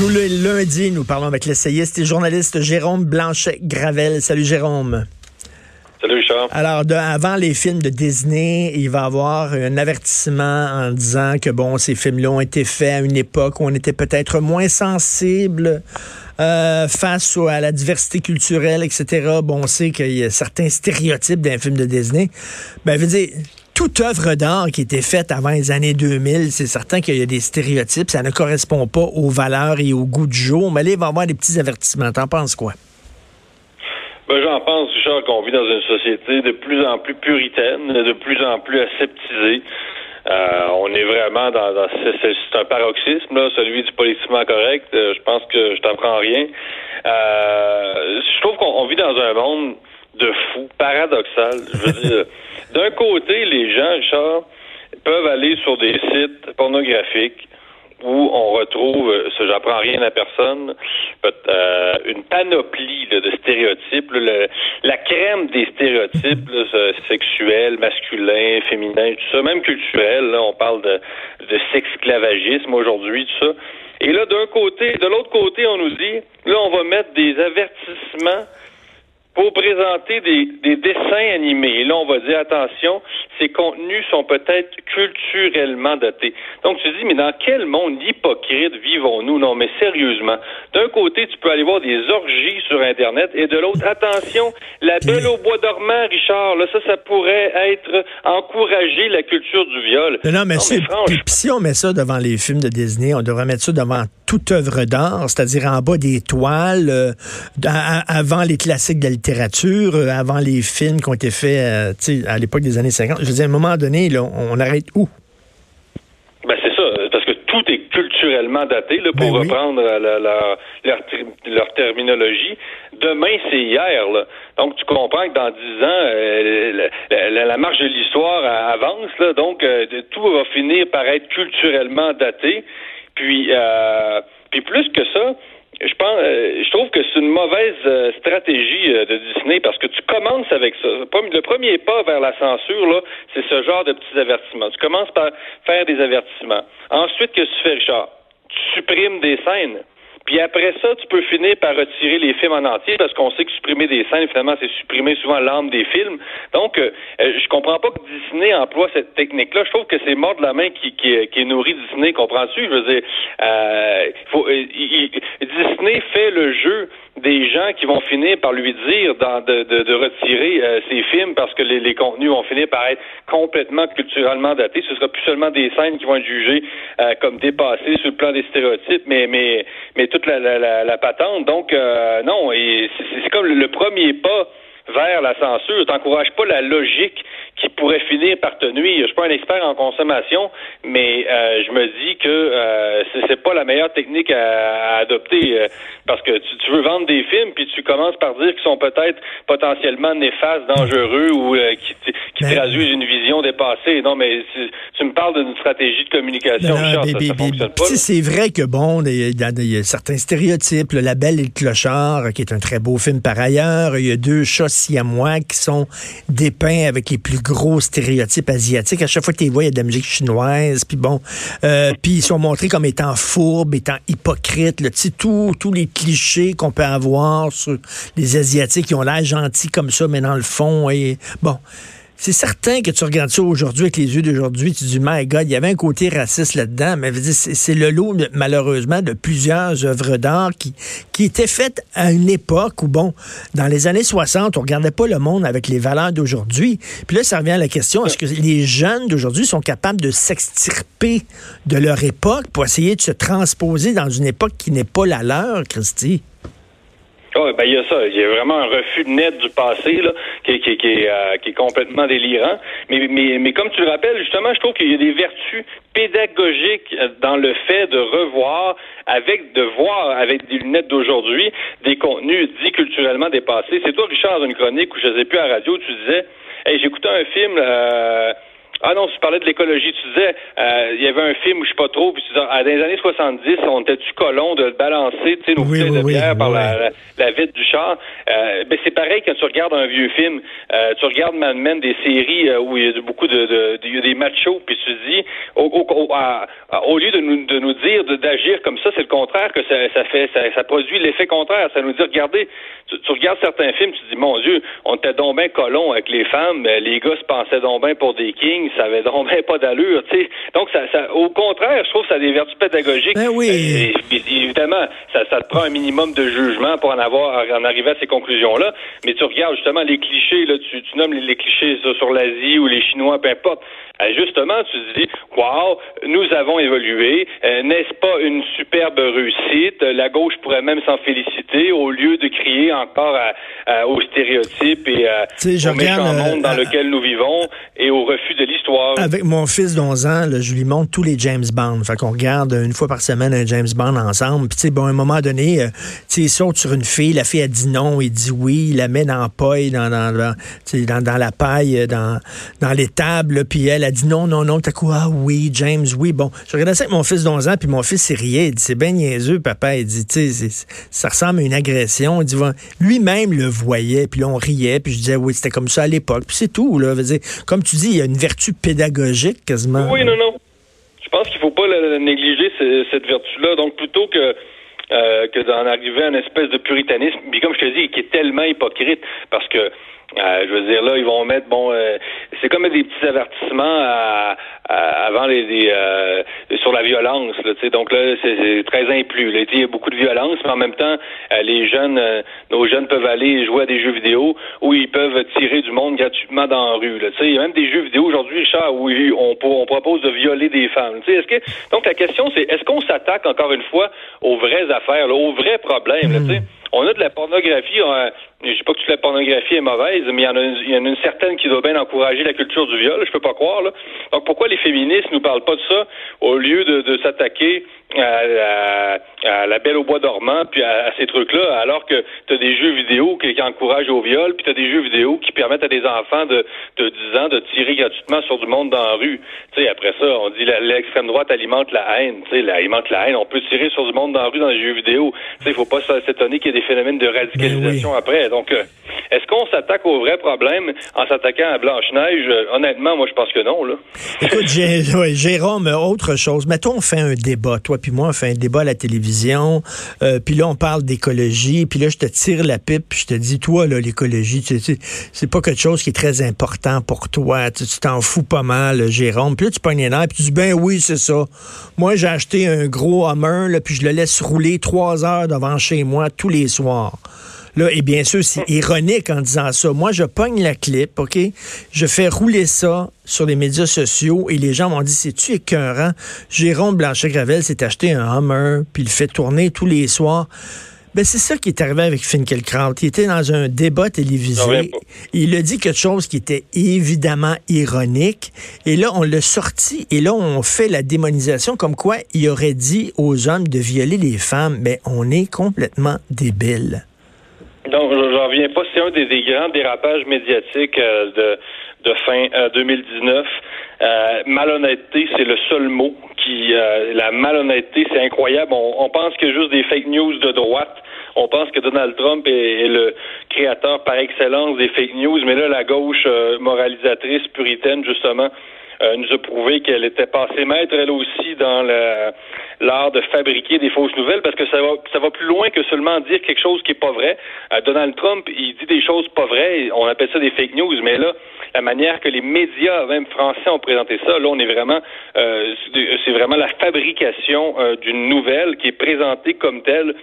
Tous les lundis, nous parlons avec l'essayiste et journaliste Jérôme Blanchet-Gravel. Salut Jérôme. Salut Richard. Alors, avant les films de Disney, il va y avoir un avertissement en disant que, bon, ces films-là ont été faits à une époque où on était peut-être moins sensible euh, face à la diversité culturelle, etc. Bon, on sait qu'il y a certains stéréotypes d'un film de Disney. Ben, je veux dire, toute œuvre d'art qui était faite avant les années 2000, c'est certain qu'il y a des stéréotypes, ça ne correspond pas aux valeurs et au goût du jour. Mais là, il va avoir des petits avertissements. T'en penses quoi? Ben, j'en pense, Richard, qu'on vit dans une société de plus en plus puritaine, de plus en plus aseptisée. Euh, on est vraiment dans, c'est un paroxysme, là, celui du politiquement correct. Euh, je pense que je t'apprends rien. Euh, je trouve qu'on vit dans un monde de fous, paradoxal. Je veux dire, d'un côté, les gens, Richard, peuvent aller sur des sites pornographiques où on retrouve, ce j'apprends rien à personne, euh, une panoplie de stéréotypes, la crème des stéréotypes sexuels, masculins, féminins, tout ça, même culturels. on parle de, de sexclavagisme aujourd'hui, tout ça. Et là, d'un côté, de l'autre côté, on nous dit, là, on va mettre des avertissements pour présenter des, des, dessins animés. Et là, on va dire, attention, ces contenus sont peut-être culturellement datés. Donc, tu dis, mais dans quel monde hypocrite vivons-nous? Non, mais sérieusement. D'un côté, tu peux aller voir des orgies sur Internet, et de l'autre, attention, la belle au bois dormant, Richard, là, ça, ça pourrait être encourager la culture du viol. Non, mais, si on met ça devant les films de Disney, on devrait mettre ça devant toute œuvre d'art, c'est-à-dire en bas des toiles, euh, avant les classiques de la littérature, euh, avant les films qui ont été faits euh, à l'époque des années 50. Je veux dire, à un moment donné, là, on arrête où? Ben c'est ça, parce que tout est culturellement daté, là, pour ben reprendre leur, terminologie. Demain, c'est hier. Là. Donc, tu comprends que dans dix ans, la, marche de l'histoire avance. Là, donc, tout va finir par être culturellement daté. Puis, euh, puis plus que ça, je pense, euh, je trouve que c'est une mauvaise euh, stratégie de Disney parce que tu commences avec ça. Le premier pas vers la censure, là, c'est ce genre de petits avertissements. Tu commences par faire des avertissements. Ensuite, que tu fais, Richard? Tu supprimes des scènes. Puis après ça, tu peux finir par retirer les films en entier parce qu'on sait que supprimer des scènes, finalement, c'est supprimer souvent l'âme des films. Donc, euh, euh, je comprends pas que Disney emploie cette technique-là. Je trouve que c'est mort de la main qui, qui, qui nourrit Disney, comprends-tu? Je veux dire, euh, euh, Disney fait le jeu des gens qui vont finir par lui dire de, de, retirer euh, ses films parce que les, contenus vont finir par être complètement culturellement datés. Ce sera plus seulement des scènes qui vont être jugées euh, comme dépassées sur le plan des stéréotypes, mais mais mais toute la, la, la, patente. Donc euh, non, c'est comme le premier pas vers la censure. T'encourages pas la logique qui pourrait finir par te nuire. Je suis pas un expert en consommation, mais euh, je me dis que euh, c'est pas la meilleure technique à, adopter euh, parce que tu, veux vendre des films puis tu commences par dire qu'ils sont peut-être potentiellement néfastes, dangereux ou euh, qui, traduisent une vision dépassée. Non, mais tu me parles d'une stratégie de communication. Non, ça, fonctionne pas. C'est vrai que bon, il y, a certains stéréotypes. Le Label et le Clochard, qui est un très beau film par ailleurs. Il y a deux chats siamois qui sont dépeints avec les plus gros stéréotypes asiatiques. À chaque fois que tu les vois, il y a de la musique chinoise. Puis bon, euh, puis ils sont montrés comme étant fourbes, étant hypocrites. Tu sais, tous les clichés qu'on peut avoir sur les Asiatiques qui ont l'air gentils comme ça, mais dans le fond, et bon. C'est certain que tu regardes ça aujourd'hui avec les yeux d'aujourd'hui, tu dis, my God, il y avait un côté raciste là-dedans, mais c'est le lot, malheureusement, de plusieurs œuvres d'art qui, qui étaient faites à une époque où, bon, dans les années 60, on regardait pas le monde avec les valeurs d'aujourd'hui. Puis là, ça revient à la question, est-ce que les jeunes d'aujourd'hui sont capables de s'extirper de leur époque pour essayer de se transposer dans une époque qui n'est pas la leur, Christy? Oh, ben il y a ça. Il y a vraiment un refus net du passé là, qui, qui, euh, qui est complètement délirant. Mais, mais, mais comme tu le rappelles, justement, je trouve qu'il y a des vertus pédagogiques dans le fait de revoir avec de voir avec des lunettes d'aujourd'hui des contenus dits culturellement dépassés. C'est toi, Richard, dans une chronique où je ne sais plus à la radio, tu disais Hey, j'écoutais un film euh, ah non, tu parlais de l'écologie. Tu disais, euh, il y avait un film où je sais pas trop, puis tu disais, ah, dans les années 70, on était-tu colon de balancer tu sais, nos bouteilles de bière par la, la, vitre du char. Euh, ben c'est pareil quand tu regardes un vieux film. Euh, tu regardes Mad Men, des séries euh, où il y a beaucoup de, de, de, y a des machos, puis tu dis, au, au, au lieu de nous, de nous dire d'agir comme ça, c'est le contraire que ça, ça fait, ça, ça produit l'effet contraire. Ça nous dit, regardez, tu, tu, regardes certains films, tu dis, mon Dieu, on était donc bien colons avec les femmes, les gars se pensaient donc bien pour des kings ça avait donc pas d'allure, tu sais. Donc, ça, ça, au contraire, je trouve que ça a des vertus pédagogiques. Ben oui. Euh, évidemment, ça, ça te prend un minimum de jugement pour en avoir, en arriver à ces conclusions-là. Mais tu regardes justement les clichés, là, tu, tu nommes les, clichés sur, l'Asie ou les Chinois, peu importe. Euh, justement, tu te dis, wow, nous avons évolué. Euh, n'est-ce pas une superbe réussite? La gauche pourrait même s'en féliciter au lieu de crier encore à, aux stéréotypes et au méchant monde dans lequel nous vivons et au refus de l'histoire avec mon fils d'11 ans, je lui montre tous les James Bond. Fait qu'on regarde une fois par semaine un James Bond ensemble. Puis, tu sais, bon, à un moment donné, euh, tu sais, il saute sur une fille, la fille a dit non, il dit oui, il la met dans la paille, dans, dans, dans, dans la paille, dans, dans les tables, puis elle a dit non, non, non. T'as quoi? Ah oui, James, oui. Bon, je regardais ça avec mon fils d'11 ans, puis mon fils, s'est riait. Il dit, c'est bien niaiseux, papa. Il dit, tu ça ressemble à une agression. Il dit, lui-même le voyait, puis on riait, puis je disais, oui, c'était comme ça à l'époque. Puis c'est tout, là. Comme tu dis, il y a une vertu pédagogique quasiment. Oui, non, non. Je pense qu'il faut pas négliger cette vertu-là. Donc, plutôt que euh, que d'en arriver à une espèce de puritanisme, puis comme je te dis, qui est tellement hypocrite, parce que euh, je veux dire, là, ils vont mettre, bon, euh, c'est comme des petits avertissements à, avant les, euh, sur la violence. Là, donc là, c'est très. Là, il y a beaucoup de violence, mais en même temps, les jeunes, nos jeunes peuvent aller jouer à des jeux vidéo où ils peuvent tirer du monde gratuitement dans la rue. Là, il y a même des jeux vidéo aujourd'hui, Richard, où on, on propose de violer des femmes. Est-ce que, donc la question, c'est est-ce qu'on s'attaque encore une fois aux vraies affaires, là, aux vrais problèmes? Là, hmm. on a de la pornographie. On, je dis pas que toute la pornographie est mauvaise, mais il y en a, il y en a une certaine qui doit bien encourager la culture du viol, je peux pas croire. Là. Donc pourquoi les féministes nous parlent pas de ça au lieu de, de s'attaquer à, à, la belle au bois dormant puis à, ces trucs-là, alors que tu as des jeux vidéo qui, qui encouragent au viol, puis tu as des jeux vidéo qui permettent à des enfants de, de 10 ans de tirer gratuitement sur du monde dans la rue. Tu sais, après ça, on dit l'extrême droite alimente la haine. Tu sais, alimente la haine. On peut tirer sur du monde dans la rue dans les jeux vidéo. Tu sais, il faut pas s'étonner qu'il y ait des phénomènes de radicalisation ben après. Donc, euh, est-ce qu'on s'attaque au vrai problème en s'attaquant à Blanche-Neige? Euh, honnêtement, moi, je pense que non. Écoute, Jérôme, autre chose. Mettons, on fait un débat. Toi puis moi, on fait un débat à la télévision. Euh, puis là, on parle d'écologie. Puis là, je te tire la pipe. Puis je te dis, toi, là, l'écologie, c'est pas quelque chose qui est très important pour toi. Tu t'en fous pas mal, Jérôme. Puis là, tu pognes nerfs. Puis tu dis, ben oui, c'est ça. Moi, j'ai acheté un gros Hummer. Puis je le laisse rouler trois heures devant chez moi tous les soirs. Là, et bien sûr, c'est ironique en disant ça. Moi, je pogne la clip, OK? Je fais rouler ça sur les médias sociaux et les gens m'ont dit, c'est-tu écœurant? Jérôme Blanchet-Gravel s'est acheté un Hummer, puis il fait tourner tous les soirs. Ben, c'est ça qui est arrivé avec Finkelkraut. Il était dans un débat télévisé. Il a dit quelque chose qui était évidemment ironique. Et là, on l'a sorti. Et là, on fait la démonisation comme quoi il aurait dit aux hommes de violer les femmes. Mais on est complètement débile. Donc, j'en reviens pas. C'est un des, grands dérapages médiatiques euh, de, de fin 2019. Euh, euh, malhonnêteté, c'est le seul mot qui. la malhonnêteté, c'est incroyable. On, pense que juste des fake news de droite. On pense que Donald Trump est, le créateur par excellence des fake news, mais là, la gauche moralisatrice, puritaine, justement, euh, nous a prouvé qu'elle était passée maître, elle aussi, dans l'art de fabriquer des fausses nouvelles, parce que ça va, ça va plus loin que seulement dire quelque chose qui est pas vrai. Euh, Donald Trump, il dit des choses pas vraies, on appelle ça des fake news, mais là, la manière que les médias, même français, ont présenté ça, là, on est vraiment, euh, c'est vraiment la fabrication d'une nouvelle qui est présentée comme telle.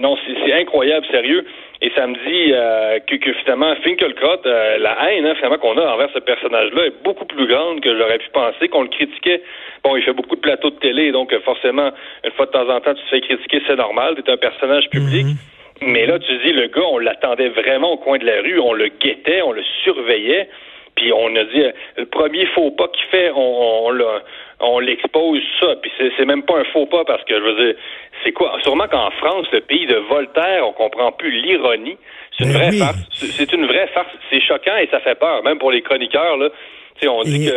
Non, c'est incroyable, sérieux. Et ça me dit euh, que, que, finalement, Finkelkraut, euh, la haine hein, finalement qu'on a envers ce personnage-là est beaucoup plus grande que j'aurais pu penser, qu'on le critiquait. Bon, il fait beaucoup de plateaux de télé, donc euh, forcément, une fois de temps en temps, tu te fais critiquer, c'est normal, tu es un personnage public. Mhm. Mais là, tu dis, le gars, on l'attendait vraiment au coin de la rue, on le guettait, on le surveillait, puis on a dit, le premier faux pas qu'il fait, on, on, on l'expose ça. Puis c'est même pas un faux pas parce que je veux dire, c'est quoi? Sûrement qu'en France, le pays de Voltaire, on comprend plus l'ironie. C'est une, ben vraie farce. C'est une vraie farce. C'est choquant et ça fait peur, même pour les chroniqueurs. Là. On dit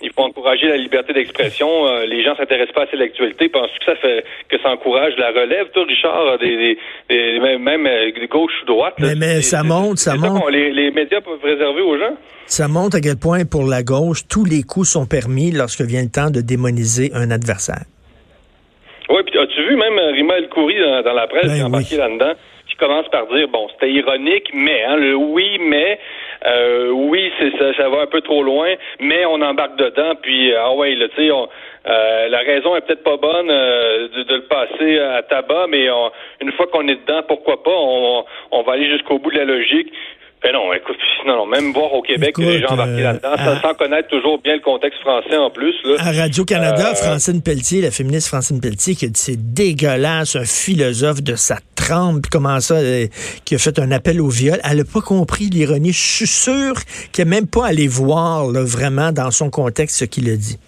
qu'il faut encourager la liberté d'expression. Euh, les gens s'intéressent pas assez à l'actualité. Penses-tu que ça fait que ça encourage la relève, toi, Richard, des, même, euh, de gauche ou droite? mais, ça monte, ça monte. les, les médias peuvent réserver aux gens? Ça montre à quel point, pour la gauche, tous les coups sont permis lorsque vient le temps de démoniser un adversaire. Oui, puis as-tu vu même Rima El Khoury dans, la presse ben qui est embarqué là-dedans? qui commence par dire bon, c'était ironique, mais hein, le oui, mais euh, oui, c'est ça, ça va un peu trop loin, mais on embarque dedans, puis ah ouais, tu sais, euh, la raison est peut-être pas bonne euh, de, le passer à tabac, mais une fois qu'on est dedans, pourquoi pas, on, on va aller jusqu'au bout de la logique. Ben non, écoute, non, non, même voir au Québec les gens embarqués euh, là-dedans, sans connaître toujours bien le contexte français en plus. Là. À Radio-Canada, euh, Francine Pelletier, la féministe Francine Pelletier, qui a dit c'est dégueulasse, un philosophe de sa trempe, comment ça, euh, qui a fait un appel au viol. Elle n'a pas compris l'ironie. Je suis sûr qu'elle n'est même pas allé voir là, vraiment dans son contexte ce qu'il a dit.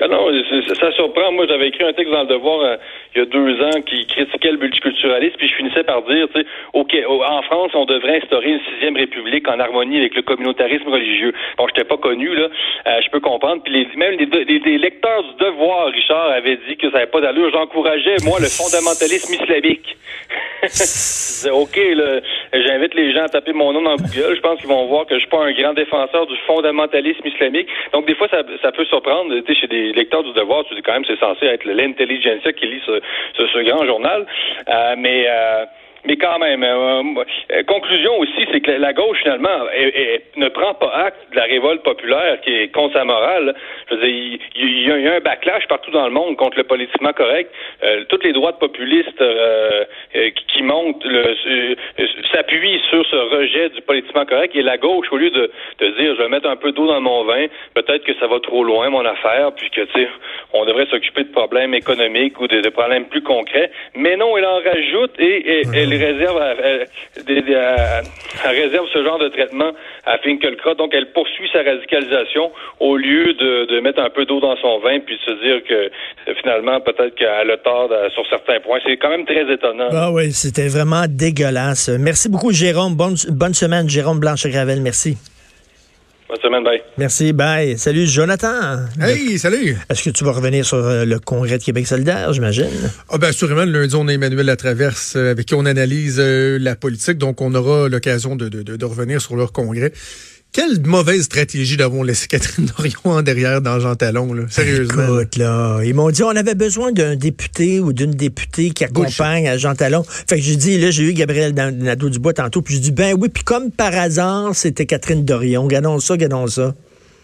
Ah non, ça surprend. Moi, j'avais écrit un texte dans le Devoir il y a deux ans qui critiquait le multiculturalisme, puis je finissais par dire, tu sais, OK, en France, on devrait instaurer une sixième république en harmonie avec le communautarisme religieux. Bon, je n'étais pas connu, là, euh, je peux comprendre. Puis les, même les, lecteurs du Devoir, Richard, avaient dit que ça n'avait pas d'allure. J'encourageais, moi, le fondamentalisme islamique. OK, là, j'invite les gens à taper mon nom dans Google. Je pense qu'ils vont voir que je suis pas un grand défenseur du fondamentalisme islamique. Donc, des fois, ça, peut surprendre. Tu sais, chez des lecteurs du Devoir, tu dis quand même, c'est censé être l'intelligentsia qui lit ce, ce, ce grand journal. Euh, mais euh, mais quand même, euh, euh, conclusion aussi, c'est que la gauche, finalement, ne prend pas acte de la révolte populaire qui est contre sa morale. Je veux dire, il, y, a, un backlash partout dans le monde contre le politiquement correct. Euh, toutes les droites populistes qui montent s'appuient sur ce rejet du politiquement correct et la gauche, au lieu de, de dire je vais mettre un peu d'eau dans mon vin, peut-être que ça va trop loin, mon affaire, puis que, tu sais, on devrait s'occuper de problèmes économiques ou de, problèmes plus concrets. Mais non, elle en rajoute et, et elle réserve, réserve ce genre de traitement à Finkelkraut. Donc, elle poursuit sa radicalisation au lieu de, mettre un peu d'eau dans son vin puis de se dire que finalement, peut-être qu'elle a tort sur certains points. C'est quand même très étonnant. Ah oui, c'était vraiment dégueulasse. Merci beaucoup, Jérôme. Bonne, bonne semaine, Jérôme Blanche-Gravel. Merci. Bonne semaine, bye. Merci, bye. Salut, Jonathan. Hey, salut. Est-ce que tu vas revenir sur euh, le congrès de Québec solidaire, j'imagine? Ah, ben, assurément, le lundi, on a Emmanuel Latraverse euh, avec qui on analyse euh, la politique, donc on aura l'occasion de, de, de, revenir sur leur congrès. Quelle mauvaise stratégie d'avoir laissé Catherine Dorion en derrière dans Jean Talon, là. Sérieusement. Écoute, là, ils m'ont dit on avait besoin d'un député ou d'une députée qui accompagne à Jean Talon. Fait que j'ai dit, là, j'ai eu Gabriel Nadeau-Dubois tantôt, puis j'ai dit, ben oui, puis comme par hasard, c'était Catherine Dorion. Gardons ça, gardons ça.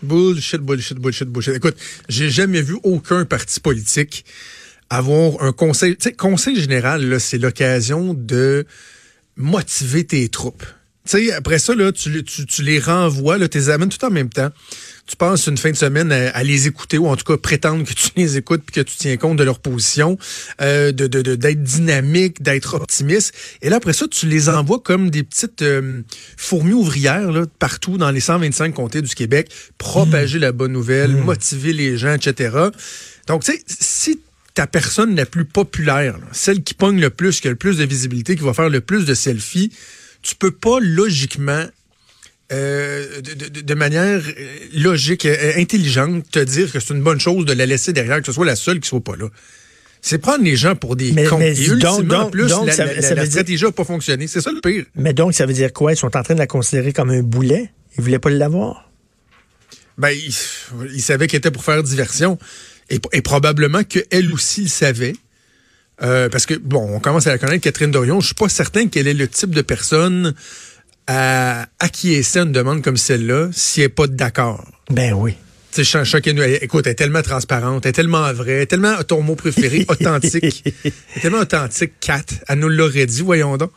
Bullshit, bullshit, bullshit, bullshit. Écoute, j'ai jamais vu aucun parti politique avoir un conseil. Tu sais, conseil général, là, c'est l'occasion de motiver tes troupes. Tu sais, après ça, là, tu, tu, tu les renvoies, là, tu les amènes tout en même temps. Tu passes une fin de semaine à, les écouter ou en tout cas prétendre que tu les écoutes puis que tu tiens compte de leur position, euh, de d'être dynamique, d'être optimiste. Et là, après ça, tu les envoies comme des petites euh, fourmis ouvrières là, partout dans les 125 comtés du Québec, propager la bonne nouvelle, mmh. motiver les gens, etc. Donc, tu sais, si ta personne la plus populaire, celle qui pogne le plus, qui a le plus de visibilité, qui va faire le plus de selfies, tu peux pas logiquement euh, de, manière euh, logique, intelligente, te dire que c'est une bonne chose de la laisser derrière, que ce soit la seule qui soit pas là. C'est prendre les gens pour des mais, cons. Mais donc, plus, la, stratégie n'a pas fonctionné. C'est ça le pire. Mais donc, ça veut dire quoi? Ils sont en train de la considérer comme un boulet? Ils voulaient pas l'avoir? Ben, ils, savaient qu'elle était pour faire diversion. Et, et probablement qu'elle aussi le savait. Euh, parce que, bon, on commence à la connaître, Catherine Dorion. Je suis pas certain qu'elle est le type de personne à acquiescer à une demande comme celle-là si elle n'est pas d'accord. Ben oui. Tu sais, écoute, elle est tellement transparente, elle est tellement vraie, tellement ton mot préféré, authentique. elle est tellement authentique, Kat. Elle nous l'aurait dit, voyons donc.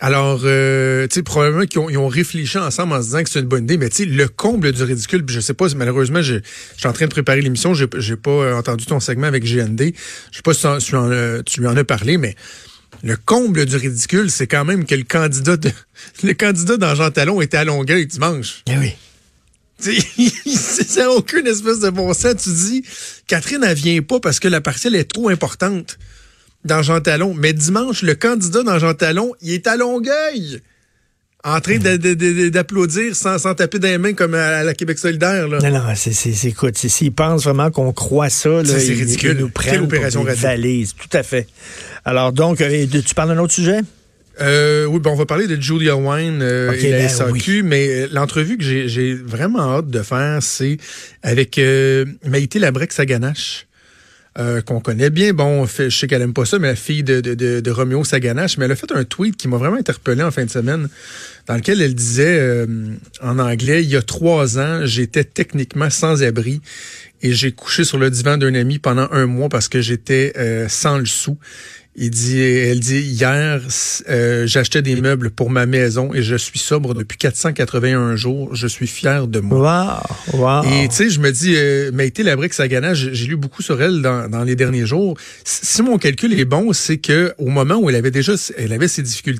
Alors, euh, tu sais, probablement qu'ils ont, ils ont, réfléchi ensemble en se disant que c'est une bonne idée, mais tu sais, le comble du ridicule, je sais pas, malheureusement, je, je suis en train de préparer l'émission, j'ai, j'ai pas entendu ton segment avec GND, je sais pas si tu, en, tu lui en as parlé, mais Le comble du ridicule, c'est quand même que le candidat de, le candidat dans Jean Talon était à Longueuil dimanche. Eh oui. C'est aucune espèce de bon sens. Tu dis, Catherine, elle vient pas parce que la partielle est trop importante dans Jean Talon. Mais dimanche, le candidat dans Jean Talon, il est à Longueuil. En train d'applaudir sans, sans taper des mains comme à la Québec solidaire. Là. Non, non, c'est, écoute, s'ils pensent vraiment qu'on croit ça, là, c'est ridicule. Ils nous prennent opération pour des valises. Tout à fait. Alors donc, euh, tu parles d'un autre sujet? Euh, oui, bon, on va parler de Julia Wine euh, et la ben SAQ, mais l'entrevue que j'ai vraiment hâte de faire, c'est avec euh, Maïté Labrec-Saganache. Euh, qu'on connaît bien. Bon, je sais qu'elle aime pas ça, mais la fille de, de, de, Roméo Saganache, mais elle a fait un tweet qui m'a vraiment interpellé en fin de semaine, dans lequel elle disait euh, en anglais, il y a trois ans, j'étais techniquement sans abri et j'ai couché sur le divan d'un ami pendant un mois parce que j'étais sans le sou. Il dit, elle dit, hier, euh, j'achetais des meubles pour ma maison et je suis sobre depuis 481 jours. Je suis fier de moi. Wow, wow. Et tu sais, je me dis, euh, Maïté Labrique Sagana, j'ai lu beaucoup sur elle dans, dans les derniers jours. Si mon calcul est bon, c'est que au moment où elle avait déjà, elle avait ses difficultés